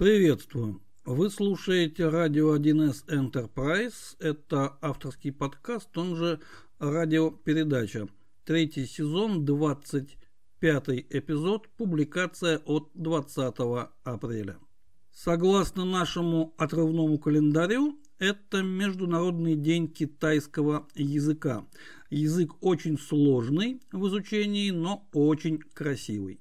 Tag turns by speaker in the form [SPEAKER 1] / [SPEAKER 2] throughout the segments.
[SPEAKER 1] Приветствую! Вы слушаете радио 1С Enterprise. Это авторский подкаст, он же радиопередача. Третий сезон, 25 эпизод, публикация от 20 апреля. Согласно нашему отрывному календарю, это Международный день китайского языка. Язык очень сложный в изучении, но очень красивый.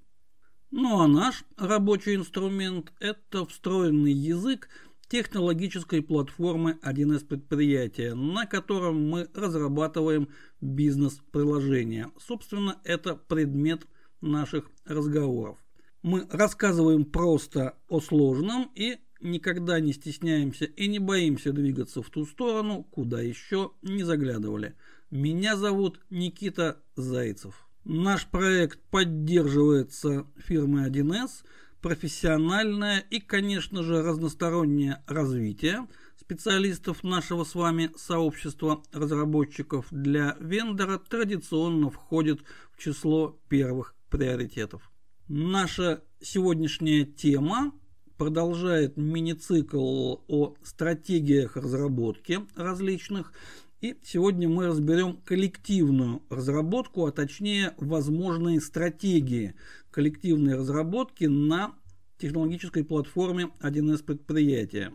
[SPEAKER 1] Ну а наш рабочий инструмент – это встроенный язык технологической платформы 1С предприятия, на котором мы разрабатываем бизнес-приложения. Собственно, это предмет наших разговоров. Мы рассказываем просто о сложном и никогда не стесняемся и не боимся двигаться в ту сторону, куда еще не заглядывали. Меня зовут Никита Зайцев. Наш проект поддерживается фирмой 1С, профессиональное и, конечно же, разностороннее развитие специалистов нашего с вами сообщества разработчиков для вендора традиционно входит в число первых приоритетов. Наша сегодняшняя тема продолжает мини-цикл о стратегиях разработки различных и сегодня мы разберем коллективную разработку, а точнее возможные стратегии коллективной разработки на технологической платформе 1С предприятия.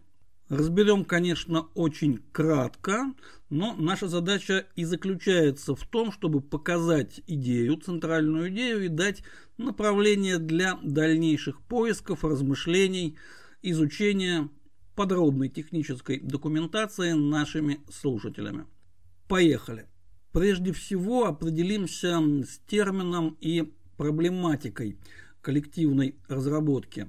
[SPEAKER 1] Разберем, конечно, очень кратко, но наша задача и заключается в том, чтобы показать идею, центральную идею и дать направление для дальнейших поисков, размышлений, изучения подробной технической документации нашими слушателями. Поехали. Прежде всего определимся с термином и проблематикой коллективной разработки.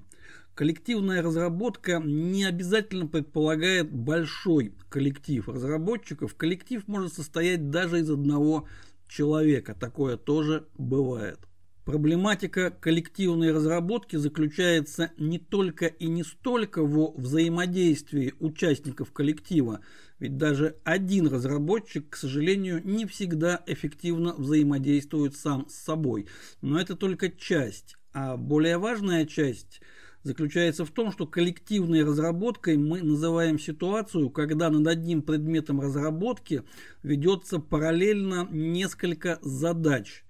[SPEAKER 1] Коллективная разработка не обязательно предполагает большой коллектив разработчиков. Коллектив может состоять даже из одного человека. Такое тоже бывает. Проблематика коллективной разработки заключается не только и не столько во взаимодействии участников коллектива, ведь даже один разработчик, к сожалению, не всегда эффективно взаимодействует сам с собой. Но это только часть. А более важная часть заключается в том, что коллективной разработкой мы называем ситуацию, когда над одним предметом разработки ведется параллельно несколько задач.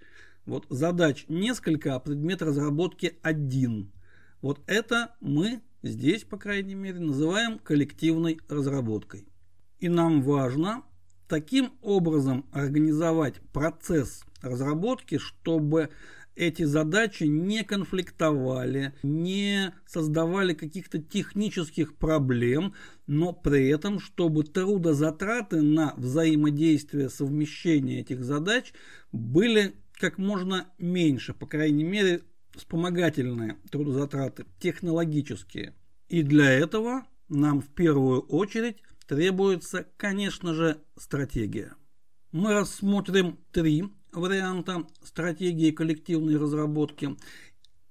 [SPEAKER 1] Вот задач несколько, а предмет разработки один. Вот это мы здесь, по крайней мере, называем коллективной разработкой. И нам важно таким образом организовать процесс разработки, чтобы эти задачи не конфликтовали, не создавали каких-то технических проблем, но при этом, чтобы трудозатраты на взаимодействие, совмещение этих задач были как можно меньше, по крайней мере, вспомогательные трудозатраты, технологические. И для этого нам в первую очередь требуется, конечно же, стратегия. Мы рассмотрим три варианта стратегии коллективной разработки.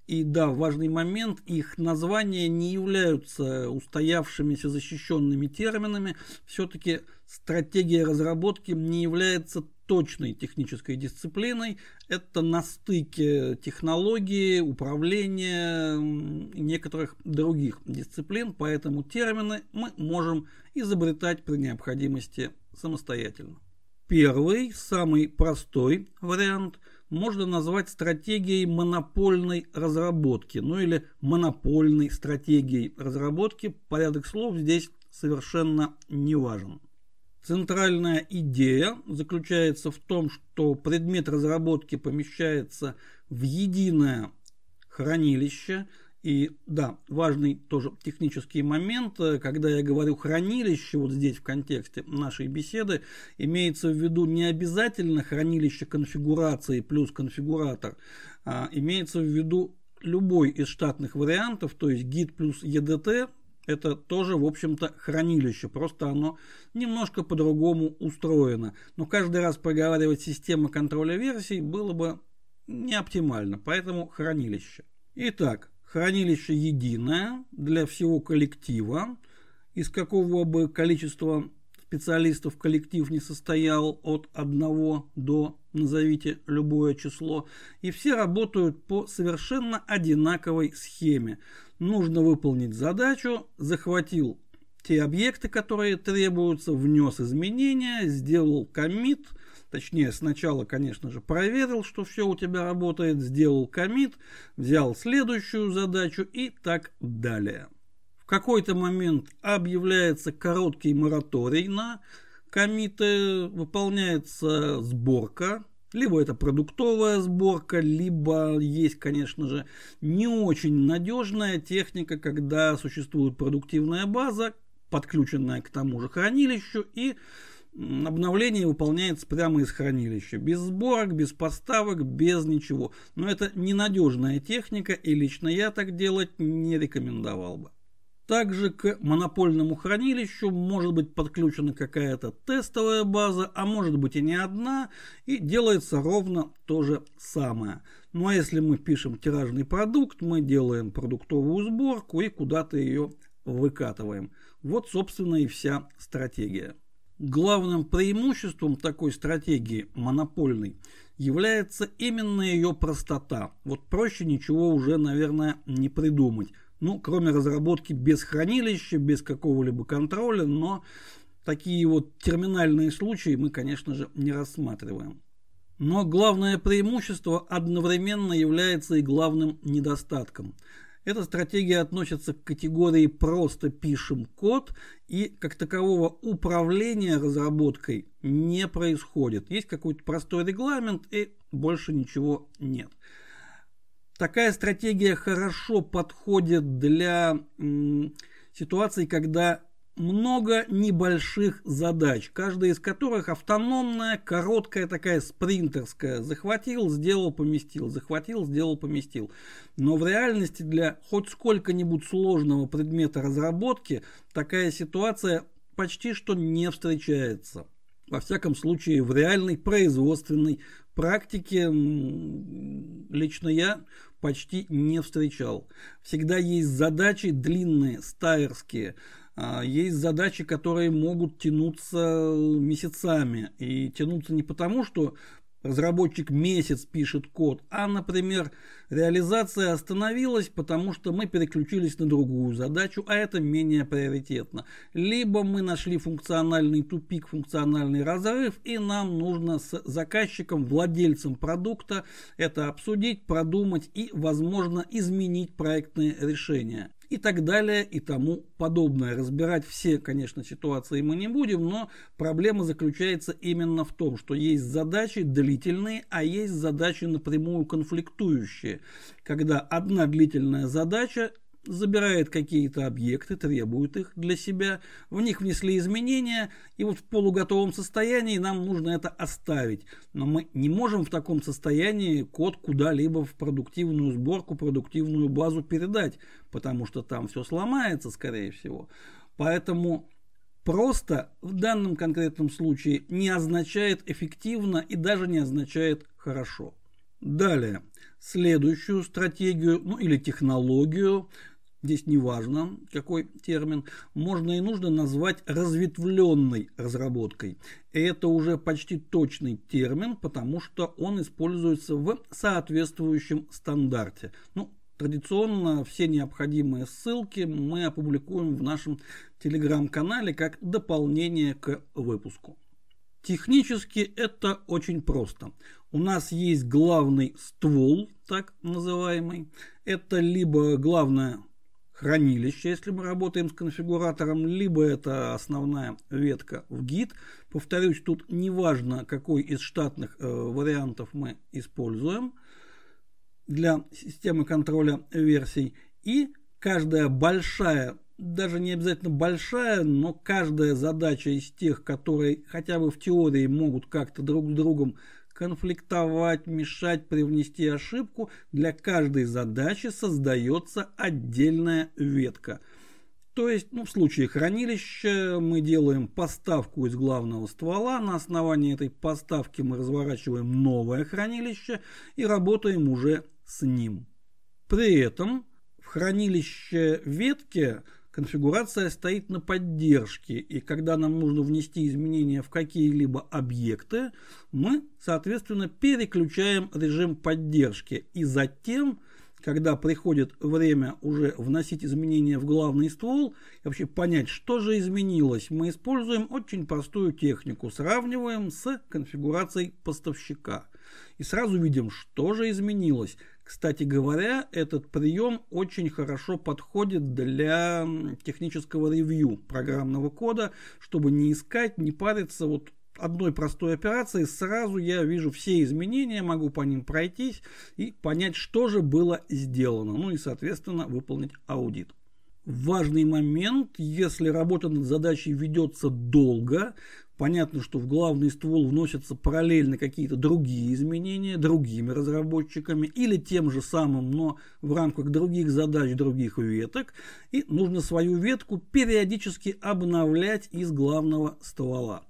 [SPEAKER 1] И да, важный момент, их названия не являются устоявшимися защищенными терминами. Все-таки стратегия разработки не является точной технической дисциплиной. Это на стыке технологии, управления некоторых других дисциплин, поэтому термины мы можем изобретать при необходимости самостоятельно. Первый, самый простой вариант можно назвать стратегией монопольной разработки, ну или монопольной стратегией разработки. Порядок слов здесь совершенно не важен. Центральная идея заключается в том, что предмет разработки помещается в единое хранилище. И да, важный тоже технический момент, когда я говорю хранилище, вот здесь в контексте нашей беседы, имеется в виду не обязательно хранилище конфигурации плюс конфигуратор, а имеется в виду любой из штатных вариантов, то есть git плюс edt это тоже, в общем-то, хранилище, просто оно немножко по-другому устроено. Но каждый раз проговаривать система контроля версий было бы не оптимально, поэтому хранилище. Итак, хранилище единое для всего коллектива, из какого бы количества специалистов коллектив не состоял от 1 до, назовите любое число, и все работают по совершенно одинаковой схеме. Нужно выполнить задачу, захватил те объекты, которые требуются, внес изменения, сделал комит, точнее сначала, конечно же, проверил, что все у тебя работает, сделал комит, взял следующую задачу и так далее. В какой-то момент объявляется короткий мораторий на комиты, выполняется сборка, либо это продуктовая сборка, либо есть, конечно же, не очень надежная техника, когда существует продуктивная база, подключенная к тому же хранилищу, и обновление выполняется прямо из хранилища. Без сборок, без поставок, без ничего. Но это ненадежная техника, и лично я так делать не рекомендовал бы. Также к монопольному хранилищу может быть подключена какая-то тестовая база, а может быть и не одна, и делается ровно то же самое. Ну а если мы пишем тиражный продукт, мы делаем продуктовую сборку и куда-то ее выкатываем. Вот, собственно, и вся стратегия. Главным преимуществом такой стратегии монопольной является именно ее простота. Вот проще ничего уже, наверное, не придумать. Ну, кроме разработки без хранилища, без какого-либо контроля, но такие вот терминальные случаи мы, конечно же, не рассматриваем. Но главное преимущество одновременно является и главным недостатком. Эта стратегия относится к категории «просто пишем код» и как такового управления разработкой не происходит. Есть какой-то простой регламент и больше ничего нет. Такая стратегия хорошо подходит для м, ситуаций, когда много небольших задач, каждая из которых автономная, короткая такая спринтерская. Захватил, сделал, поместил, захватил, сделал, поместил. Но в реальности для хоть сколько-нибудь сложного предмета разработки такая ситуация почти что не встречается. Во всяком случае, в реальной производственной практике лично я почти не встречал. Всегда есть задачи длинные, стайерские, а, есть задачи, которые могут тянуться месяцами. И тянуться не потому, что разработчик месяц пишет код, а, например, реализация остановилась, потому что мы переключились на другую задачу, а это менее приоритетно. Либо мы нашли функциональный тупик, функциональный разрыв, и нам нужно с заказчиком, владельцем продукта это обсудить, продумать и, возможно, изменить проектные решения и так далее и тому подобное. Разбирать все, конечно, ситуации мы не будем, но проблема заключается именно в том, что есть задачи длительные, а есть задачи напрямую конфликтующие, когда одна длительная задача забирает какие-то объекты, требует их для себя, в них внесли изменения, и вот в полуготовом состоянии нам нужно это оставить. Но мы не можем в таком состоянии код куда-либо в продуктивную сборку, продуктивную базу передать, потому что там все сломается, скорее всего. Поэтому просто в данном конкретном случае не означает эффективно и даже не означает хорошо. Далее, следующую стратегию, ну или технологию здесь не важно какой термин, можно и нужно назвать разветвленной разработкой. И это уже почти точный термин, потому что он используется в соответствующем стандарте. Ну, Традиционно все необходимые ссылки мы опубликуем в нашем телеграм-канале как дополнение к выпуску. Технически это очень просто. У нас есть главный ствол, так называемый. Это либо главная хранилище, если мы работаем с конфигуратором, либо это основная ветка в гид. Повторюсь, тут не важно, какой из штатных э, вариантов мы используем для системы контроля версий. И каждая большая, даже не обязательно большая, но каждая задача из тех, которые хотя бы в теории могут как-то друг с другом конфликтовать, мешать, привнести ошибку, для каждой задачи создается отдельная ветка. То есть, ну, в случае хранилища мы делаем поставку из главного ствола, на основании этой поставки мы разворачиваем новое хранилище и работаем уже с ним. При этом в хранилище ветки конфигурация стоит на поддержке, и когда нам нужно внести изменения в какие-либо объекты, мы, соответственно, переключаем режим поддержки, и затем когда приходит время уже вносить изменения в главный ствол, и вообще понять, что же изменилось, мы используем очень простую технику, сравниваем с конфигурацией поставщика. И сразу видим, что же изменилось. Кстати говоря, этот прием очень хорошо подходит для технического ревью программного кода, чтобы не искать, не париться. Вот одной простой операции сразу я вижу все изменения, могу по ним пройтись и понять, что же было сделано. Ну и, соответственно, выполнить аудит. Важный момент, если работа над задачей ведется долго, понятно, что в главный ствол вносятся параллельно какие-то другие изменения другими разработчиками или тем же самым, но в рамках других задач, других веток, и нужно свою ветку периодически обновлять из главного ствола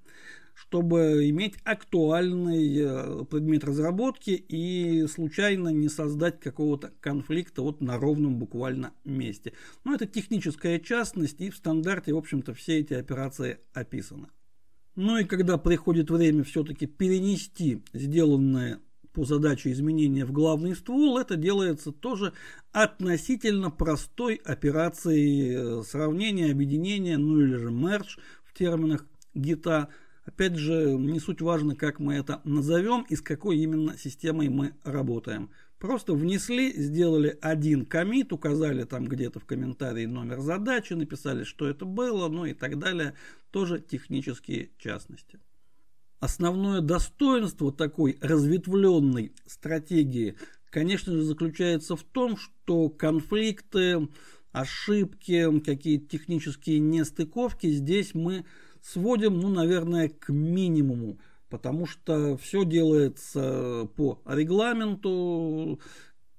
[SPEAKER 1] чтобы иметь актуальный э, предмет разработки и случайно не создать какого-то конфликта вот на ровном буквально месте. Но это техническая частность, и в стандарте, в общем-то, все эти операции описаны. Ну и когда приходит время все-таки перенести сделанное по задаче изменения в главный ствол, это делается тоже относительно простой операцией э, сравнения, объединения, ну или же merge в терминах гита – Опять же, не суть важно, как мы это назовем и с какой именно системой мы работаем. Просто внесли, сделали один комит, указали там где-то в комментарии номер задачи, написали, что это было, ну и так далее. Тоже технические частности. Основное достоинство такой разветвленной стратегии, конечно же, заключается в том, что конфликты, ошибки, какие-то технические нестыковки здесь мы сводим, ну, наверное, к минимуму, потому что все делается по регламенту,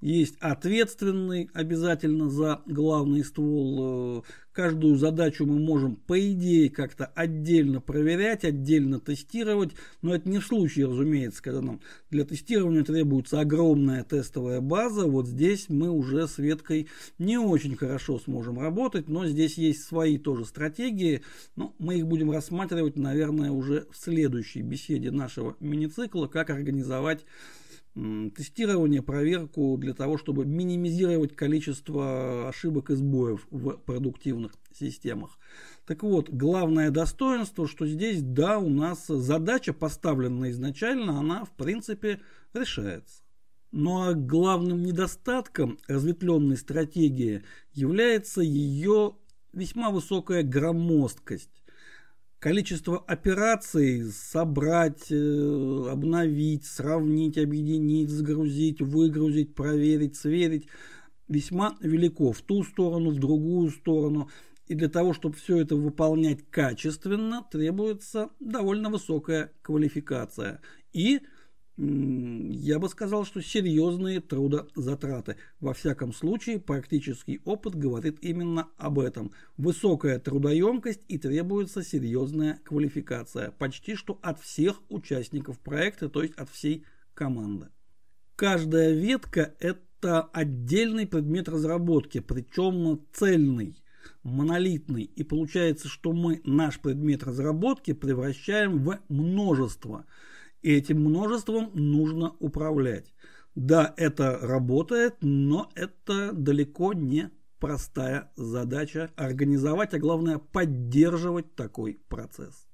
[SPEAKER 1] есть ответственный обязательно за главный ствол. Э, каждую задачу мы можем, по идее, как-то отдельно проверять, отдельно тестировать. Но это не в случае, разумеется, когда нам для тестирования требуется огромная тестовая база. Вот здесь мы уже с веткой не очень хорошо сможем работать, но здесь есть свои тоже стратегии. Но мы их будем рассматривать, наверное, уже в следующей беседе нашего мини-цикла, как организовать тестирование, проверку для того, чтобы минимизировать количество ошибок и сбоев в продуктивных системах. Так вот, главное достоинство, что здесь, да, у нас задача поставленная изначально, она в принципе решается. Ну а главным недостатком разветвленной стратегии является ее весьма высокая громоздкость количество операций собрать, э, обновить, сравнить, объединить, загрузить, выгрузить, проверить, сверить весьма велико в ту сторону, в другую сторону. И для того, чтобы все это выполнять качественно, требуется довольно высокая квалификация. И я бы сказал, что серьезные трудозатраты. Во всяком случае, практический опыт говорит именно об этом. Высокая трудоемкость и требуется серьезная квалификация. Почти что от всех участников проекта, то есть от всей команды. Каждая ветка – это отдельный предмет разработки, причем цельный монолитный. И получается, что мы наш предмет разработки превращаем в множество – этим множеством нужно управлять. Да, это работает, но это далеко не простая задача организовать, а главное поддерживать такой процесс.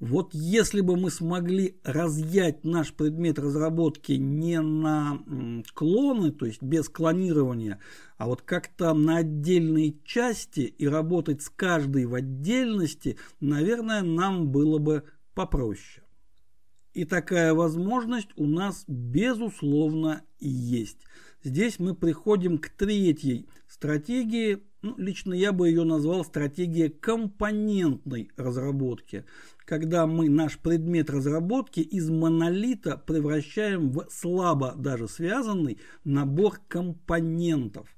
[SPEAKER 1] Вот если бы мы смогли разъять наш предмет разработки не на клоны, то есть без клонирования, а вот как-то на отдельные части и работать с каждой в отдельности, наверное, нам было бы попроще. И такая возможность у нас безусловно есть. Здесь мы приходим к третьей стратегии. Ну, лично я бы ее назвал стратегия компонентной разработки. Когда мы наш предмет разработки из монолита превращаем в слабо даже связанный набор компонентов.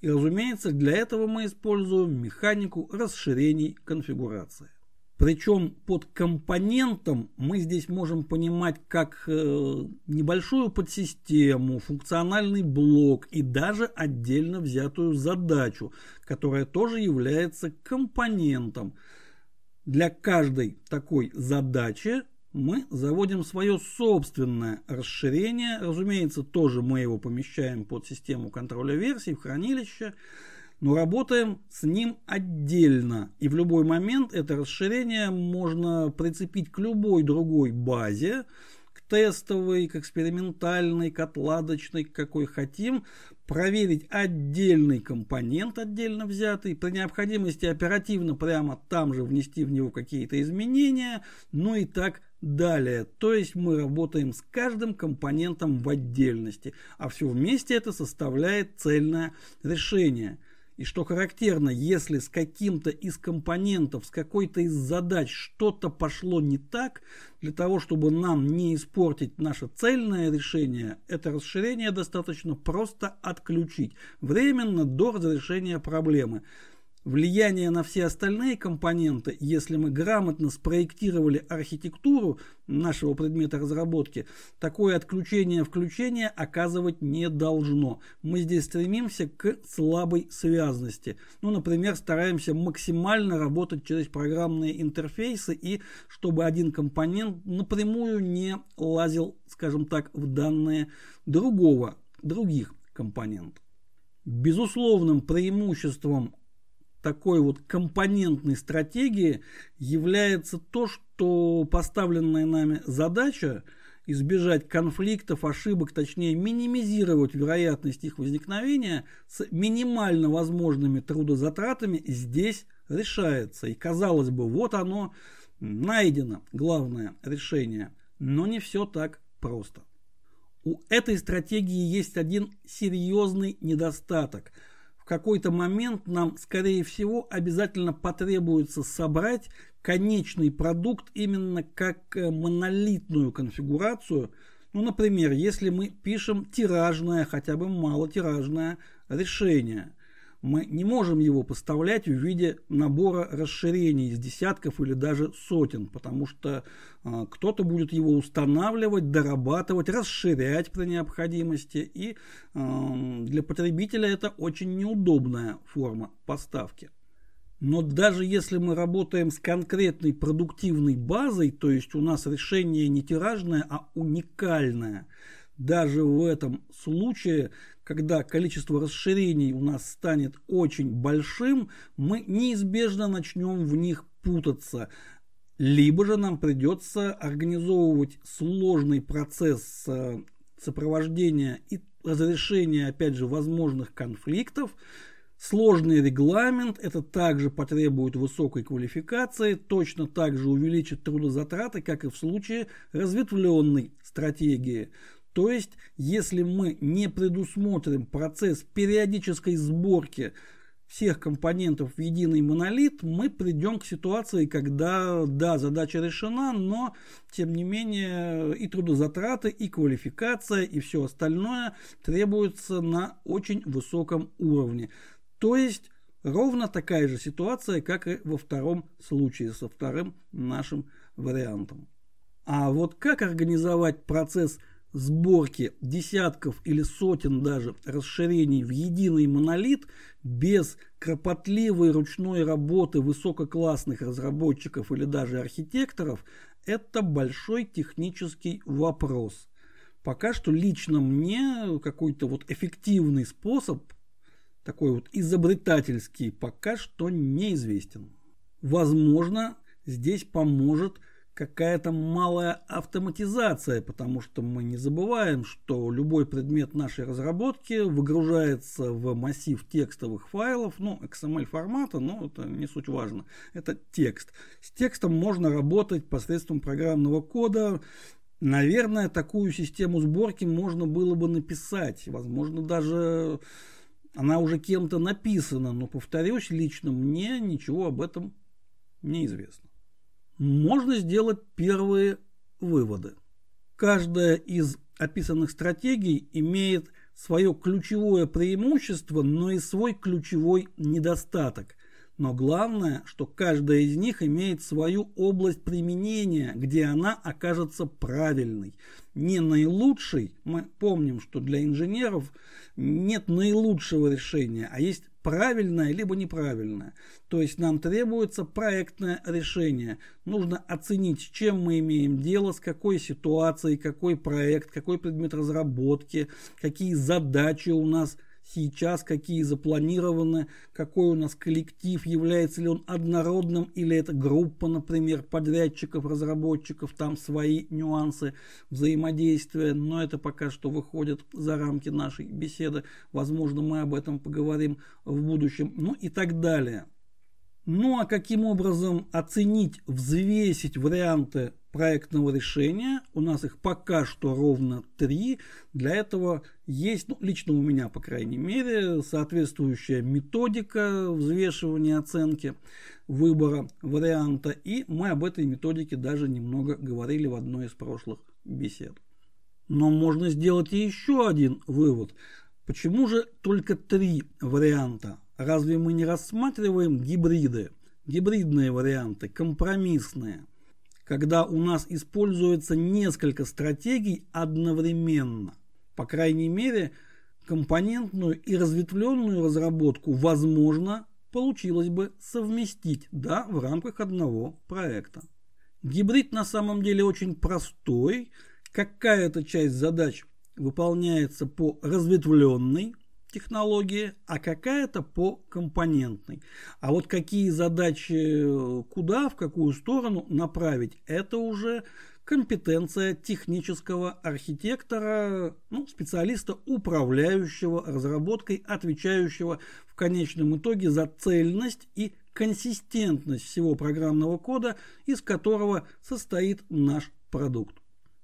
[SPEAKER 1] И разумеется, для этого мы используем механику расширений конфигурации. Причем под компонентом мы здесь можем понимать как э, небольшую подсистему, функциональный блок и даже отдельно взятую задачу, которая тоже является компонентом. Для каждой такой задачи мы заводим свое собственное расширение. Разумеется, тоже мы его помещаем под систему контроля версий в хранилище но работаем с ним отдельно. И в любой момент это расширение можно прицепить к любой другой базе, к тестовой, к экспериментальной, к отладочной, к какой хотим, проверить отдельный компонент, отдельно взятый, при необходимости оперативно прямо там же внести в него какие-то изменения, ну и так далее. То есть мы работаем с каждым компонентом в отдельности, а все вместе это составляет цельное решение. И что характерно, если с каким-то из компонентов, с какой-то из задач что-то пошло не так, для того, чтобы нам не испортить наше цельное решение, это расширение достаточно просто отключить. Временно до разрешения проблемы влияние на все остальные компоненты, если мы грамотно спроектировали архитектуру нашего предмета разработки, такое отключение-включение оказывать не должно. Мы здесь стремимся к слабой связности. Ну, например, стараемся максимально работать через программные интерфейсы и чтобы один компонент напрямую не лазил, скажем так, в данные другого, других компонентов. Безусловным преимуществом такой вот компонентной стратегии является то, что поставленная нами задача избежать конфликтов, ошибок, точнее минимизировать вероятность их возникновения с минимально возможными трудозатратами здесь решается. И казалось бы, вот оно найдено, главное решение. Но не все так просто. У этой стратегии есть один серьезный недостаток – какой-то момент нам, скорее всего, обязательно потребуется собрать конечный продукт именно как э, монолитную конфигурацию. Ну, например, если мы пишем тиражное, хотя бы малотиражное решение – мы не можем его поставлять в виде набора расширений из десятков или даже сотен, потому что э, кто-то будет его устанавливать, дорабатывать, расширять при необходимости, и э, для потребителя это очень неудобная форма поставки. Но даже если мы работаем с конкретной продуктивной базой, то есть у нас решение не тиражное, а уникальное, даже в этом случае когда количество расширений у нас станет очень большим, мы неизбежно начнем в них путаться. Либо же нам придется организовывать сложный процесс э, сопровождения и разрешения, опять же, возможных конфликтов, Сложный регламент, это также потребует высокой квалификации, точно так же увеличит трудозатраты, как и в случае разветвленной стратегии. То есть, если мы не предусмотрим процесс периодической сборки всех компонентов в единый монолит, мы придем к ситуации, когда, да, задача решена, но, тем не менее, и трудозатраты, и квалификация, и все остальное требуется на очень высоком уровне. То есть, ровно такая же ситуация, как и во втором случае, со вторым нашим вариантом. А вот как организовать процесс сборки десятков или сотен даже расширений в единый монолит без кропотливой ручной работы высококлассных разработчиков или даже архитекторов – это большой технический вопрос. Пока что лично мне какой-то вот эффективный способ, такой вот изобретательский, пока что неизвестен. Возможно, здесь поможет – какая-то малая автоматизация, потому что мы не забываем, что любой предмет нашей разработки выгружается в массив текстовых файлов, ну, XML формата, но это не суть важно, это текст. С текстом можно работать посредством программного кода, Наверное, такую систему сборки можно было бы написать, возможно, даже она уже кем-то написана, но, повторюсь, лично мне ничего об этом не известно можно сделать первые выводы. Каждая из описанных стратегий имеет свое ключевое преимущество, но и свой ключевой недостаток. Но главное, что каждая из них имеет свою область применения, где она окажется правильной. Не наилучшей, мы помним, что для инженеров нет наилучшего решения, а есть правильное либо неправильное. То есть нам требуется проектное решение. Нужно оценить, чем мы имеем дело, с какой ситуацией, какой проект, какой предмет разработки, какие задачи у нас сейчас, какие запланированы, какой у нас коллектив, является ли он однородным или это группа, например, подрядчиков, разработчиков, там свои нюансы взаимодействия, но это пока что выходит за рамки нашей беседы, возможно, мы об этом поговорим в будущем, ну и так далее. Ну а каким образом оценить, взвесить варианты проектного решения. У нас их пока что ровно три. Для этого есть, ну, лично у меня, по крайней мере, соответствующая методика взвешивания оценки выбора варианта. И мы об этой методике даже немного говорили в одной из прошлых бесед. Но можно сделать и еще один вывод. Почему же только три варианта? Разве мы не рассматриваем гибриды? Гибридные варианты, компромиссные – когда у нас используется несколько стратегий одновременно. По крайней мере, компонентную и разветвленную разработку возможно получилось бы совместить, да, в рамках одного проекта. Гибрид на самом деле очень простой. Какая-то часть задач выполняется по разветвленной технологии, а какая-то по компонентной. А вот какие задачи куда, в какую сторону направить, это уже компетенция технического архитектора, ну, специалиста, управляющего разработкой, отвечающего в конечном итоге за цельность и консистентность всего программного кода, из которого состоит наш продукт.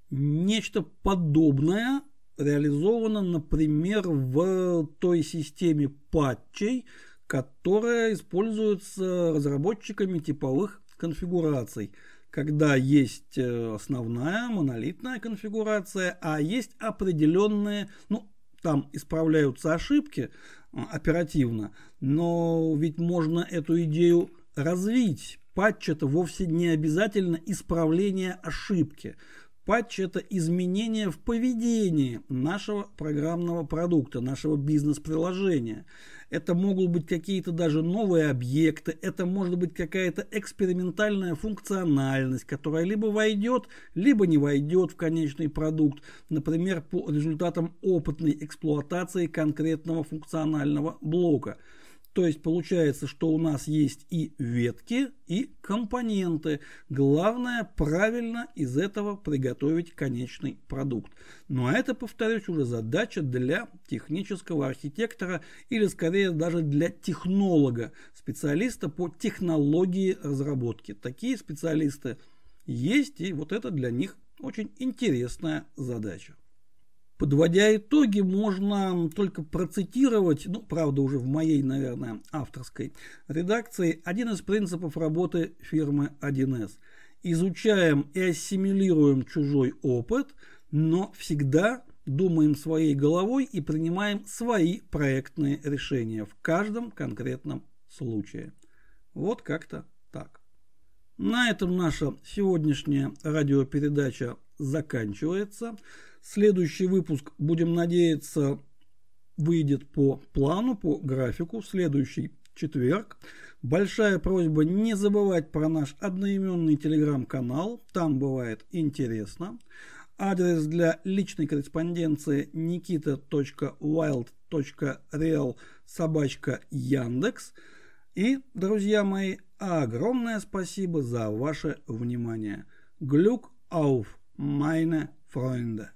[SPEAKER 1] Нечто подобное реализована, например, в той системе патчей, которая используется разработчиками типовых конфигураций, когда есть э, основная монолитная конфигурация, а есть определенные, ну, там исправляются ошибки э, оперативно, но ведь можно эту идею развить. Патч это вовсе не обязательно исправление ошибки. Патч – это изменение в поведении нашего программного продукта, нашего бизнес-приложения. Это могут быть какие-то даже новые объекты, это может быть какая-то экспериментальная функциональность, которая либо войдет, либо не войдет в конечный продукт, например, по результатам опытной эксплуатации конкретного функционального блока – то есть получается, что у нас есть и ветки, и компоненты. Главное правильно из этого приготовить конечный продукт. Но это, повторюсь, уже задача для технического архитектора или скорее даже для технолога, специалиста по технологии разработки. Такие специалисты есть, и вот это для них очень интересная задача. Подводя итоги, можно только процитировать, ну, правда, уже в моей, наверное, авторской редакции, один из принципов работы фирмы 1С. Изучаем и ассимилируем чужой опыт, но всегда думаем своей головой и принимаем свои проектные решения в каждом конкретном случае. Вот как-то так. На этом наша сегодняшняя радиопередача заканчивается. Следующий выпуск, будем надеяться, выйдет по плану, по графику следующий четверг. Большая просьба не забывать про наш одноименный телеграм-канал, там бывает интересно. Адрес для личной корреспонденции nikita.wild.real собачка Яндекс. И, друзья мои, огромное спасибо за ваше внимание. Глюк auf meine Freunde.